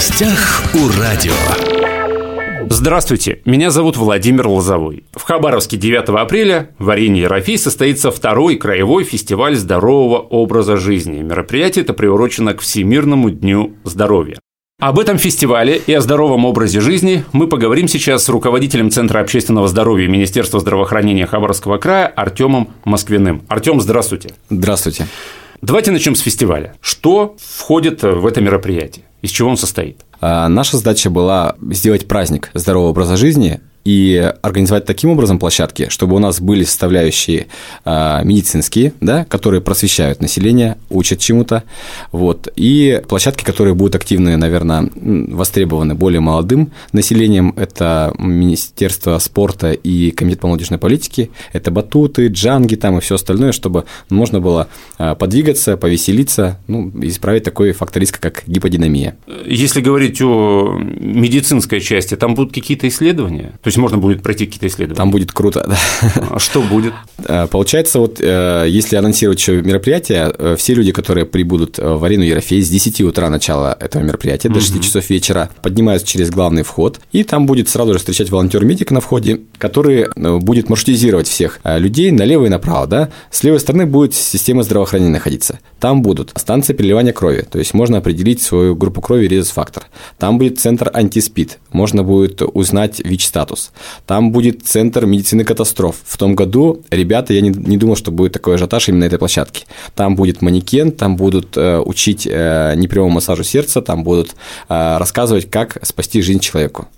гостях у радио. Здравствуйте, меня зовут Владимир Лозовой. В Хабаровске 9 апреля в арене Ерофей состоится второй краевой фестиваль здорового образа жизни. Мероприятие это приурочено к Всемирному дню здоровья. Об этом фестивале и о здоровом образе жизни мы поговорим сейчас с руководителем Центра общественного здоровья Министерства здравоохранения Хабаровского края Артемом Москвиным. Артем, здравствуйте. Здравствуйте. Давайте начнем с фестиваля. Что входит в это мероприятие? Из чего он состоит? А, наша задача была сделать праздник здорового образа жизни и организовать таким образом площадки, чтобы у нас были составляющие э, медицинские, да, которые просвещают население, учат чему-то, вот, и площадки, которые будут активны, наверное, востребованы более молодым населением, это Министерство спорта и Комитет по молодежной политике, это батуты, джанги там и все остальное, чтобы можно было э, подвигаться, повеселиться, ну, исправить такой фактор риска, как гиподинамия. Если говорить о медицинской части, там будут какие-то исследования? То есть можно будет пройти какие-то исследования. Там будет круто, да. А что будет? Э, получается, вот э, если анонсировать еще мероприятие, э, все люди, которые прибудут в арену Ерофей с 10 утра начала этого мероприятия до 6 часов вечера, поднимаются через главный вход, и там будет сразу же встречать волонтер-медик на входе, который будет маршрутизировать всех людей налево и направо, да. С левой стороны будет система здравоохранения находиться. Там будут станции переливания крови, то есть можно определить свою группу крови резус-фактор. Там будет центр антиспид, можно будет узнать ВИЧ-статус корпус. Там будет центр медицины катастроф. В том году, ребята, я не, не думал, что будет такой ажиотаж именно этой площадке. Там будет манекен, там будут э, учить э, непрямому массажу сердца, там будут э, рассказывать, как спасти жизнь человеку.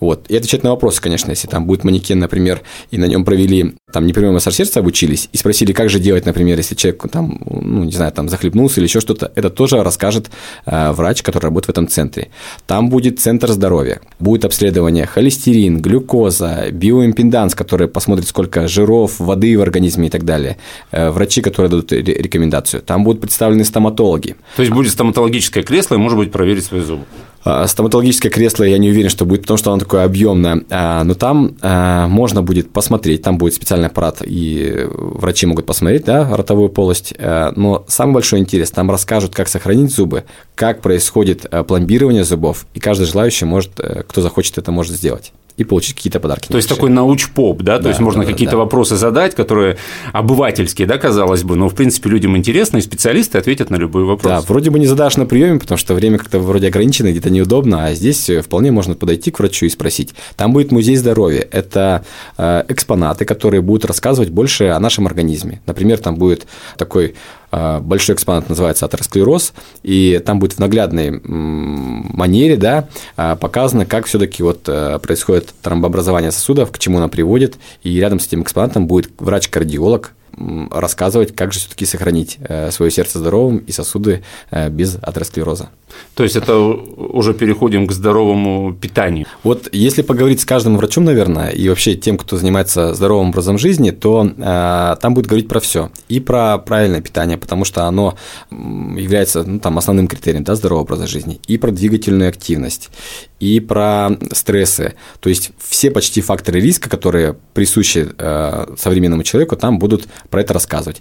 Вот. И отвечать на вопросы, конечно, если там будет манекен, например, и на нем провели там непрямой массаж сердца обучились и спросили, как же делать, например, если человек там, ну, не знаю, там захлебнулся или еще что-то, это тоже расскажет э, врач, который работает в этом центре. Там будет центр здоровья, будет обследование холестерин, глюкоза, биоимпеданс, который посмотрит, сколько жиров, воды в организме и так далее, э, врачи, которые дадут рекомендацию. Там будут представлены стоматологи. То есть будет стоматологическое кресло и может быть проверить свои зубы. А, стоматологическое кресло я не уверен, что будет, потому что оно такое объемное. А, но там а, можно будет посмотреть, там будет специальный аппарат, и врачи могут посмотреть, да, ротовую полость. Но самый большой интерес, там расскажут, как сохранить зубы, как происходит пломбирование зубов, и каждый желающий может, кто захочет, это может сделать и получить какие-то подарки. То есть такой науч-поп, да? То да, есть можно да, какие-то да. вопросы задать, которые обывательские, да, казалось бы, но в принципе людям интересно, и специалисты ответят на любой вопрос. Да, вроде бы не задашь на приеме, потому что время как-то вроде ограничено, где-то неудобно, а здесь вполне можно подойти к врачу и спросить. Там будет музей здоровья. Это э, экспонаты, которые будут рассказывать больше о нашем организме. Например, там будет такой э, большой экспонат называется атеросклероз, и там будет в наглядной манере да, э, показано, как все-таки вот происходит тромбообразование сосудов, к чему она приводит, и рядом с этим экспонатом будет врач-кардиолог, рассказывать, как же все-таки сохранить э, свое сердце здоровым и сосуды э, без атеросклероза. То есть это уже переходим к здоровому питанию. Вот если поговорить с каждым врачом, наверное, и вообще тем, кто занимается здоровым образом жизни, то э, там будет говорить про все и про правильное питание, потому что оно является ну, там, основным критерием да, здорового образа жизни, и про двигательную активность, и про стрессы. То есть все почти факторы риска, которые присущи э, современному человеку, там будут про это рассказывать.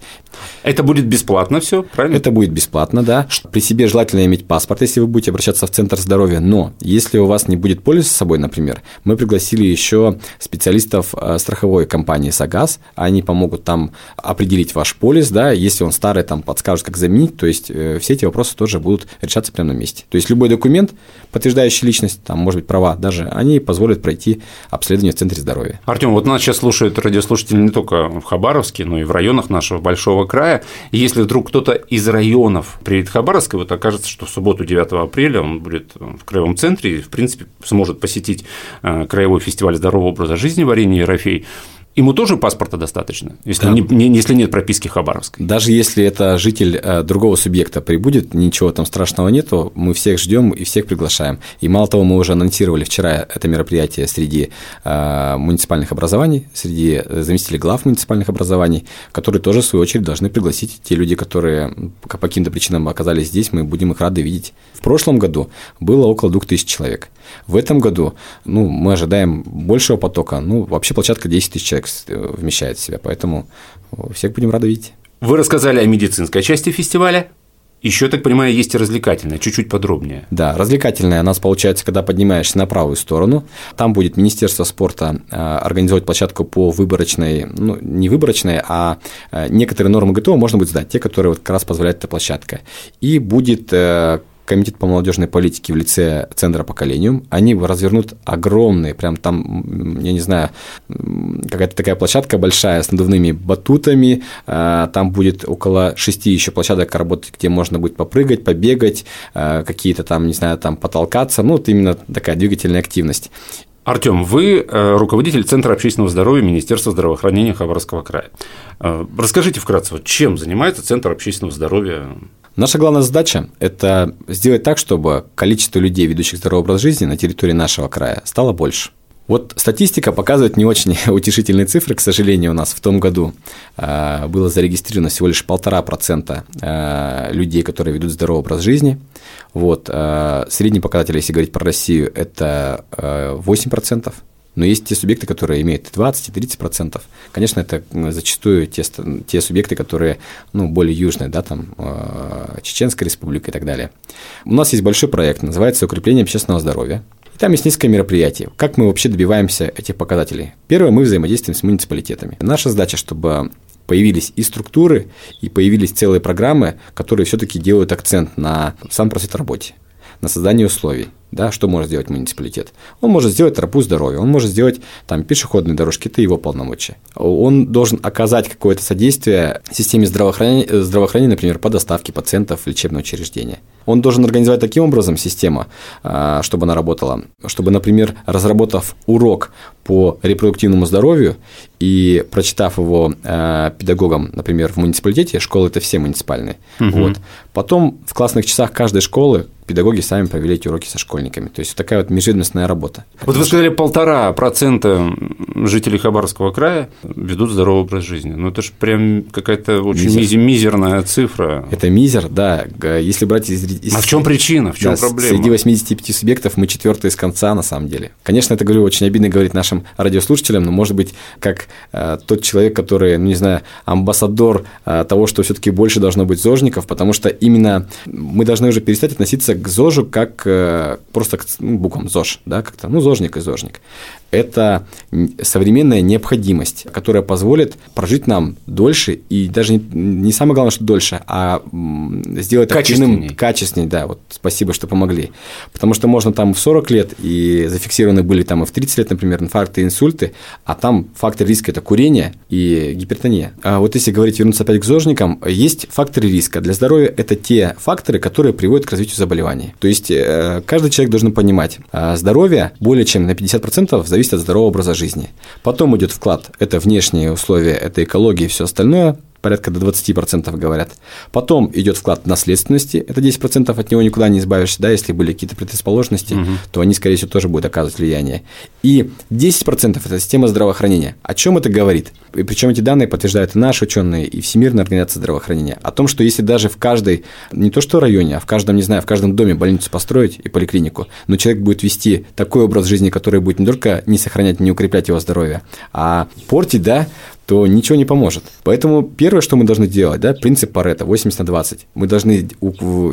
Это будет бесплатно все, правильно? Это будет бесплатно, да. При себе желательно иметь паспорт, если вы будете обращаться в центр здоровья. Но если у вас не будет полиса с собой, например, мы пригласили еще специалистов э, страховой компании «Сагаз». Они помогут там определить ваш полис, да, если он старый, там подскажут, как заменить. То есть э, все эти вопросы тоже будут решаться прямо на месте. То есть любой документ, подтверждающий личность, там, может быть, права даже, они позволят пройти обследование в центре здоровья. Артем, вот нас сейчас слушают радиослушатели не только в Хабаровске, но и в районах нашего большого края. И если вдруг кто-то из районов приедет в Хабаровск, вот окажется, что в субботу 9 апреля он будет в краевом центре и, в принципе, сможет посетить э, краевой фестиваль здорового образа жизни в арене Ерофей, Ему тоже паспорта достаточно, если, да. не, не, если нет прописки Хабаровской. Даже если это житель э, другого субъекта прибудет, ничего там страшного нету, мы всех ждем и всех приглашаем. И мало того, мы уже анонсировали вчера это мероприятие среди э, муниципальных образований, среди заместителей глав муниципальных образований, которые тоже, в свою очередь, должны пригласить те люди, которые по каким-то причинам оказались здесь, мы будем их рады видеть. В прошлом году было около 2000 человек. В этом году ну, мы ожидаем большего потока. Ну, вообще площадка 10 тысяч человек э, вмещает в себя, поэтому всех будем рады видеть. Вы рассказали о медицинской части фестиваля. Еще, так понимаю, есть и развлекательная, чуть-чуть подробнее. Да, развлекательная у нас получается, когда поднимаешься на правую сторону, там будет Министерство спорта э, организовать площадку по выборочной, ну, не выборочной, а э, некоторые нормы ГТО можно будет сдать, те, которые вот как раз позволяет эта площадка. И будет э, Комитет по молодежной политике в лице Центра поколению, они развернут огромные, прям там, я не знаю, какая-то такая площадка большая с надувными батутами, а, там будет около шести еще площадок работать, где можно будет попрыгать, побегать, а, какие-то там, не знаю, там потолкаться, ну, вот именно такая двигательная активность. Артем, вы э, руководитель Центра общественного здоровья Министерства здравоохранения Хабаровского края. Э, расскажите вкратце, чем занимается Центр общественного здоровья Наша главная задача – это сделать так, чтобы количество людей, ведущих здоровый образ жизни на территории нашего края, стало больше. Вот статистика показывает не очень утешительные цифры, к сожалению, у нас в том году э, было зарегистрировано всего лишь полтора процента э, людей, которые ведут здоровый образ жизни. Вот, э, средний показатель, если говорить про Россию, это 8%. Но есть те субъекты, которые имеют 20 и 30 процентов. Конечно, это зачастую те, те субъекты, которые ну, более южные, да, там э, Чеченская республика и так далее. У нас есть большой проект, называется «Укрепление общественного здоровья». И там есть несколько мероприятий. Как мы вообще добиваемся этих показателей? Первое, мы взаимодействуем с муниципалитетами. Наша задача, чтобы появились и структуры, и появились целые программы, которые все-таки делают акцент на сам просвет работе, на создание условий да, что может сделать муниципалитет? Он может сделать тропу здоровья, он может сделать там пешеходные дорожки, это его полномочия. Он должен оказать какое-то содействие системе здравоохранения, здравоохранения, например, по доставке пациентов в лечебное учреждение. Он должен организовать таким образом систему, а, чтобы она работала, чтобы, например, разработав урок по репродуктивному здоровью и прочитав его э, педагогам, например, в муниципалитете, школы это все муниципальные, угу. вот, потом в классных часах каждой школы педагоги сами провели эти уроки со школьниками. То есть такая вот межведомственная работа. Вот вы сказали, полтора процента жителей Хабаровского края ведут здоровый образ жизни. Ну, это же прям какая-то очень мизер. мизерная цифра. Это мизер, да. Если брать из... из... А в чем причина, в чем да, проблема? Среди 85 субъектов мы четвертые из конца, на самом деле. Конечно, это, говорю, очень обидно говорить нашим радиослушателям, но, может быть, как э, тот человек, который, ну, не знаю, амбассадор э, того, что все таки больше должно быть зожников, потому что именно мы должны уже перестать относиться к ЗОЖу как э, просто к ну, буквам ЗОЖ, да, как-то, ну, ЗОЖник и ЗОЖник это современная необходимость, которая позволит прожить нам дольше и даже не, не самое главное, что дольше, а сделать качественнее. качественнее, да, вот спасибо, что помогли. Потому что можно там в 40 лет и зафиксированы были там и в 30 лет, например, инфаркты и инсульты, а там фактор риска – это курение и гипертония. А вот если говорить, вернуться опять к зожникам, есть факторы риска. Для здоровья – это те факторы, которые приводят к развитию заболеваний. То есть, э, каждый человек должен понимать, а здоровье более чем на 50% зависит зависит от здорового образа жизни. Потом идет вклад, это внешние условия, это экология и все остальное порядка до 20% говорят. Потом идет вклад наследственности, это 10% от него никуда не избавишься, да, если были какие-то предрасположенности, угу. то они, скорее всего, тоже будут оказывать влияние. И 10% это система здравоохранения. О чем это говорит? И причем эти данные подтверждают и наши ученые, и Всемирная организация здравоохранения. О том, что если даже в каждой, не то что районе, а в каждом, не знаю, в каждом доме больницу построить и поликлинику, но человек будет вести такой образ жизни, который будет не только не сохранять, не укреплять его здоровье, а портить, да, то ничего не поможет. Поэтому первое, что мы должны делать, да, принцип Паретта 80 на 20. Мы должны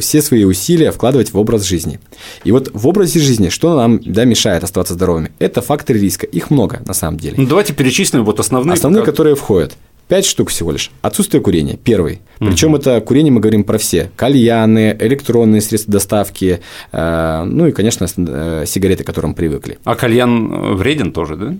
все свои усилия вкладывать в образ жизни. И вот в образе жизни, что нам да, мешает оставаться здоровыми? Это факторы риска. Их много на самом деле. Ну, давайте перечислим вот основные. Основные, пока... которые входят. Пять штук всего лишь. Отсутствие курения. Первый. Угу. Причем это курение мы говорим про все. Кальяны, электронные средства доставки, э, ну и, конечно, э, сигареты, к которым привыкли. А кальян вреден тоже, да?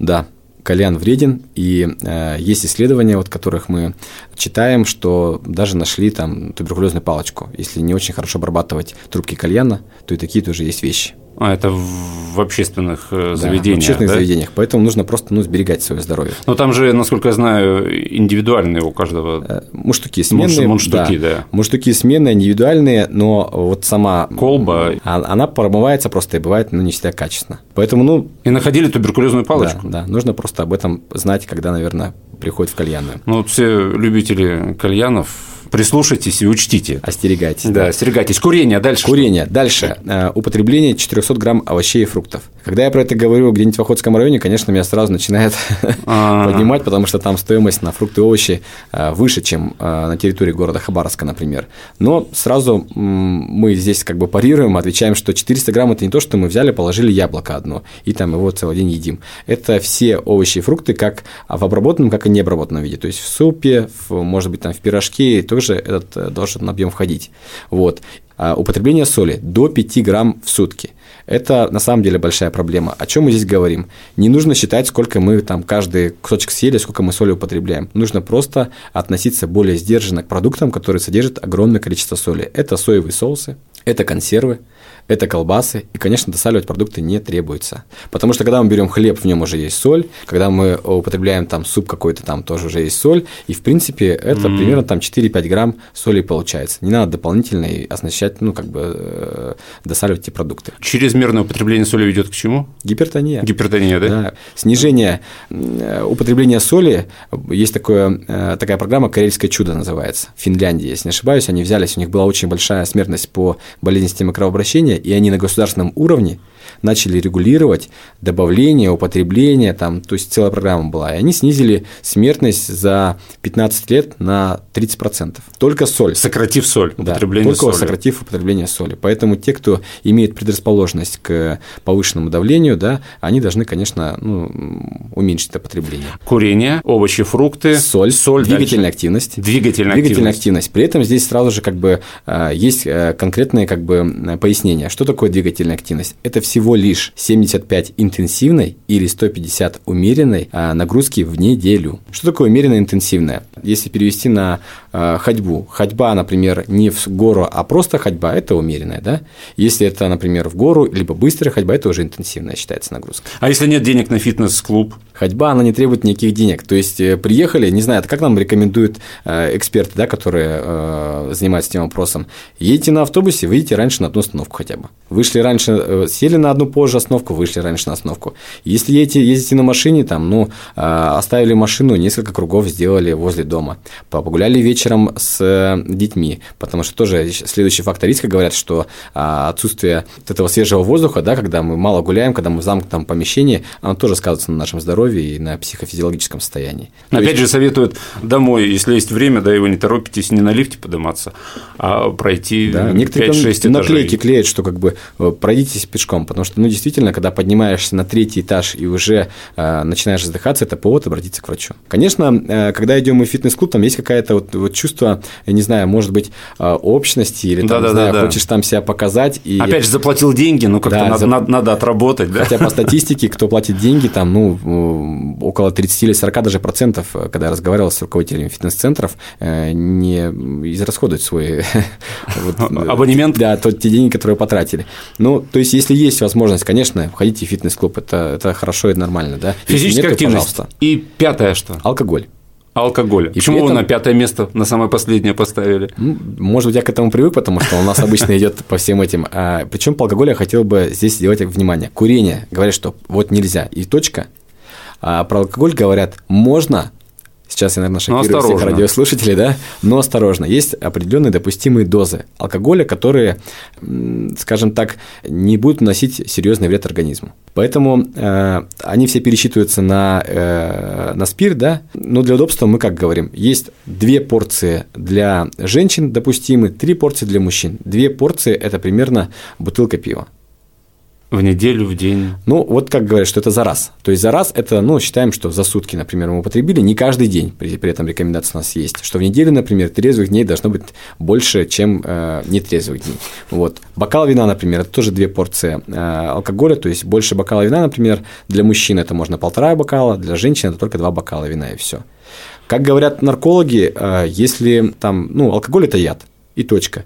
Да кальян вреден, и э, есть исследования, вот которых мы читаем, что даже нашли там туберкулезную палочку. Если не очень хорошо обрабатывать трубки кальяна, то и такие тоже есть вещи. А, это в общественных э, заведениях. В общественных да? заведениях. Поэтому нужно просто ну, сберегать свое здоровье. Но там же, насколько я знаю, индивидуальные у каждого. Э, муштуки сменные. Муштуки, да. да. Муштуки сменные, индивидуальные, но вот сама колба. А, она промывается просто и бывает ну, не всегда качественно. Поэтому, ну. И находили туберкулезную палочку. Да, да. Нужно просто об этом знать, когда, наверное, приходит в кальянную. Ну, вот все любители кальянов прислушайтесь и учтите. Остерегайтесь. Да, остерегайтесь. Курение, дальше. Курение. Дальше. Э, употребление 400 грамм овощей и фруктов. Когда я про это говорю где-нибудь в Охотском районе, конечно, меня сразу начинает А. поднимать, потому что там стоимость на фрукты и овощи э, выше, чем э, на территории города Хабаровска, например. Но сразу мы здесь как бы парируем, отвечаем, что 400 грамм – это не то, что мы взяли, положили яблоко одно, и там его целый день едим. Это все овощи и фрукты, как в обработанном, как и необработанном виде. То есть в супе, в, может быть, там в пирожке тоже этот э, должен объем входить. Вот. А употребление соли до 5 грамм в сутки – это на самом деле большая проблема. О чем мы здесь говорим? Не нужно считать, сколько мы там каждый кусочек съели, сколько мы соли употребляем. Нужно просто относиться более сдержанно к продуктам, которые содержат огромное количество соли. Это соевые соусы, это консервы, это колбасы, и, конечно, досаливать продукты не требуется. Потому что, когда мы берем хлеб, в нем уже есть соль, когда мы употребляем там суп какой-то, там тоже уже есть соль, и, в принципе, это mm. примерно там 4-5 грамм соли получается. Не надо дополнительно оснащать, ну, как бы, э, досаливать эти продукты. Чрезмерное употребление соли ведет к чему? Гипертония. Гипертония, да? Да. Снижение э, употребления соли, есть такое, э, такая программа «Карельское чудо» называется, в Финляндии, если не ошибаюсь, они взялись, у них была очень большая смертность по болезни системы кровообращения, и они на государственном уровне начали регулировать добавление, употребление, там, то есть целая программа была, и они снизили смертность за 15 лет на 30%. Только соль. Сократив соль, употребление да, только соли. сократив употребление соли. Поэтому те, кто имеет предрасположенность к повышенному давлению, да, они должны, конечно, ну, уменьшить это потребление. Курение, овощи, фрукты, соль, соль двигательная дальше. активность. Двигательная, двигательная активность. активность. При этом здесь сразу же как бы а, есть э, конкретные как бы пояснения, что такое двигательная активность. Это всего лишь 75 интенсивной или 150 умеренной а, нагрузки в неделю. Что такое умеренно интенсивная? Если перевести на ходьбу, ходьба, например, не в гору, а просто ходьба, это умеренная, да? Если это, например, в гору, либо быстрая ходьба, это уже интенсивная считается нагрузка. А если нет денег на фитнес-клуб? Ходьба, она не требует никаких денег. То есть, э, приехали, не знаю, это как нам рекомендуют э, эксперты, да, которые э, занимаются этим вопросом, едете на автобусе, выйдите раньше на одну остановку хотя бы. Вышли раньше, сели на одну позже остановку, вышли раньше на остановку. Если едете, ездите на машине, там, ну, оставили машину, несколько кругов сделали возле дома. Погуляли вечером с детьми, потому что тоже следующий фактор риска говорят, что отсутствие этого свежего воздуха, да, когда мы мало гуляем, когда мы в замкнутом помещении, оно тоже сказывается на нашем здоровье и на психофизиологическом состоянии. То Опять есть... же, советуют домой, если есть время, да, его не торопитесь не на лифте подниматься, а пройти да, 5-6 этажей. наклейки клеят, что как бы э, пройдитесь пешком, потому что, ну, действительно, когда поднимаешься на третий этаж и уже э, начинаешь задыхаться, это повод обратиться к врачу. Конечно, э, когда идем в фитнес-клуб, там есть какая-то вот, вот чувство, я не знаю, может быть, э, общности или там, да, да, знаю, да, хочешь там себя показать. И... Опять же, заплатил деньги, ну, как-то да, надо, за... надо, отработать, да? Хотя по статистике, кто платит деньги, там, ну, около 30 или 40 даже процентов, когда я разговаривал с руководителями фитнес-центров, э, не израсходуют свой абонемент. Да, то, те деньги, которые потратили. Ну, то есть, если есть возможность, конечно, входите в фитнес-клуб, это, это хорошо и нормально, да. Физическая активность. И пятое что? Алкоголь. Алкоголь. И Почему этом... вы на пятое место, на самое последнее поставили? Ну, может быть, я к этому привык, потому что у нас обычно идет по всем этим. А, причем по алкоголю я хотел бы здесь сделать внимание. Курение. Говорят, что вот нельзя. И точка. А про алкоголь говорят, можно, Сейчас я, наверное, шокирую всех радиослушателей, да? Но осторожно. Есть определенные допустимые дозы алкоголя, которые, скажем так, не будут наносить серьезный вред организму. Поэтому э, они все пересчитываются на, э, на спирт, да? Но для удобства мы как говорим, есть две порции для женщин допустимы, три порции для мужчин. Две порции – это примерно бутылка пива. В неделю, в день? Ну, вот как говорят, что это за раз. То есть за раз это, ну, считаем, что за сутки, например, мы употребили, не каждый день, при, при этом рекомендация у нас есть, что в неделю, например, трезвых дней должно быть больше, чем э, нетрезвых дней. Вот. Бокал вина, например, это тоже две порции э, алкоголя, то есть больше бокала вина, например, для мужчин это можно полтора бокала, для женщин это только два бокала вина и все. Как говорят наркологи, э, если там, ну, алкоголь – это яд, и точка.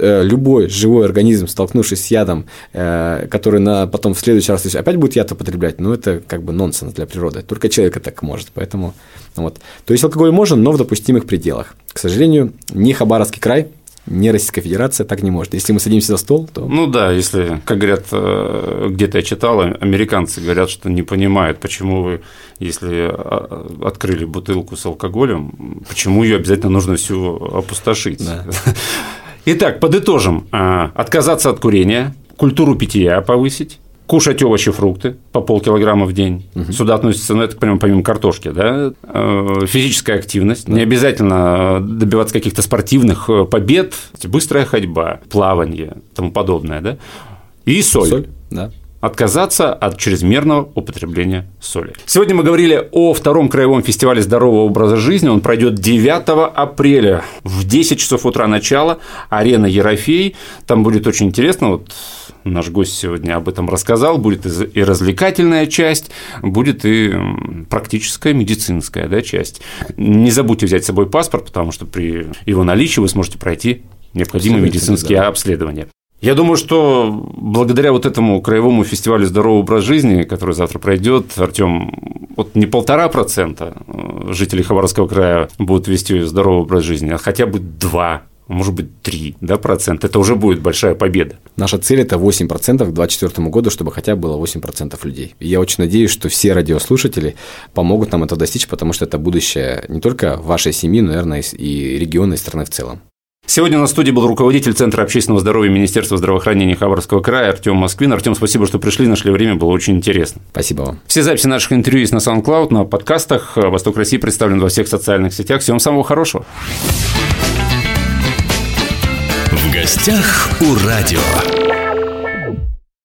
Э, любой живой организм, столкнувшись с ядом, э, который на, потом в следующий раз опять будет яд употреблять, ну, это как бы нонсенс для природы. Только человек так может, поэтому вот. То есть алкоголь можно, но в допустимых пределах. К сожалению, не Хабаровский край, не Российская Федерация так не может. Если мы садимся за стол, то… Ну да, если, как говорят, э, где-то я читал, американцы говорят, что не понимают, почему вы, если а, открыли бутылку с алкоголем, почему ее обязательно нужно всю опустошить. Да. Итак, подытожим. А, отказаться от курения, культуру питья повысить, кушать овощи, фрукты по полкилограмма в день. Угу. Сюда относится, ну, это, прямо помимо картошки, да, э, физическая активность. Да. Не обязательно добиваться каких-то спортивных э, побед, быстрая ходьба, плавание, тому подобное, да. И соль. Соль, да отказаться от чрезмерного употребления соли. Сегодня мы говорили о втором краевом фестивале здорового образа жизни. Он пройдет 9 апреля в 10 часов утра начала. Арена Ерофей. Там будет очень интересно. Вот наш гость сегодня об этом рассказал. Будет и развлекательная часть, будет и практическая медицинская да, часть. Не забудьте взять с собой паспорт, потому что при его наличии вы сможете пройти необходимые медицинские да. обследования. Я думаю, что благодаря вот этому краевому фестивалю «Здоровый образ жизни», который завтра пройдет, Артем, вот не полтора процента э, жителей Хабаровского края будут вести здоровый образ жизни, а хотя бы два может быть, 3 да, процента, это уже будет большая победа. Наша цель – это 8% к 2024 году, чтобы хотя бы было 8% людей. И я очень надеюсь, что все радиослушатели помогут нам это достичь, потому что это будущее не только вашей семьи, но, наверное, и региона, и страны в целом. Сегодня на студии был руководитель Центра общественного здоровья Министерства здравоохранения Хабаровского края Артем Москвин. Артем, спасибо, что пришли, нашли время, было очень интересно. Спасибо вам. Все записи наших интервью есть на SoundCloud, на подкастах. «Восток России» представлен во всех социальных сетях. Всем самого хорошего. В гостях у радио.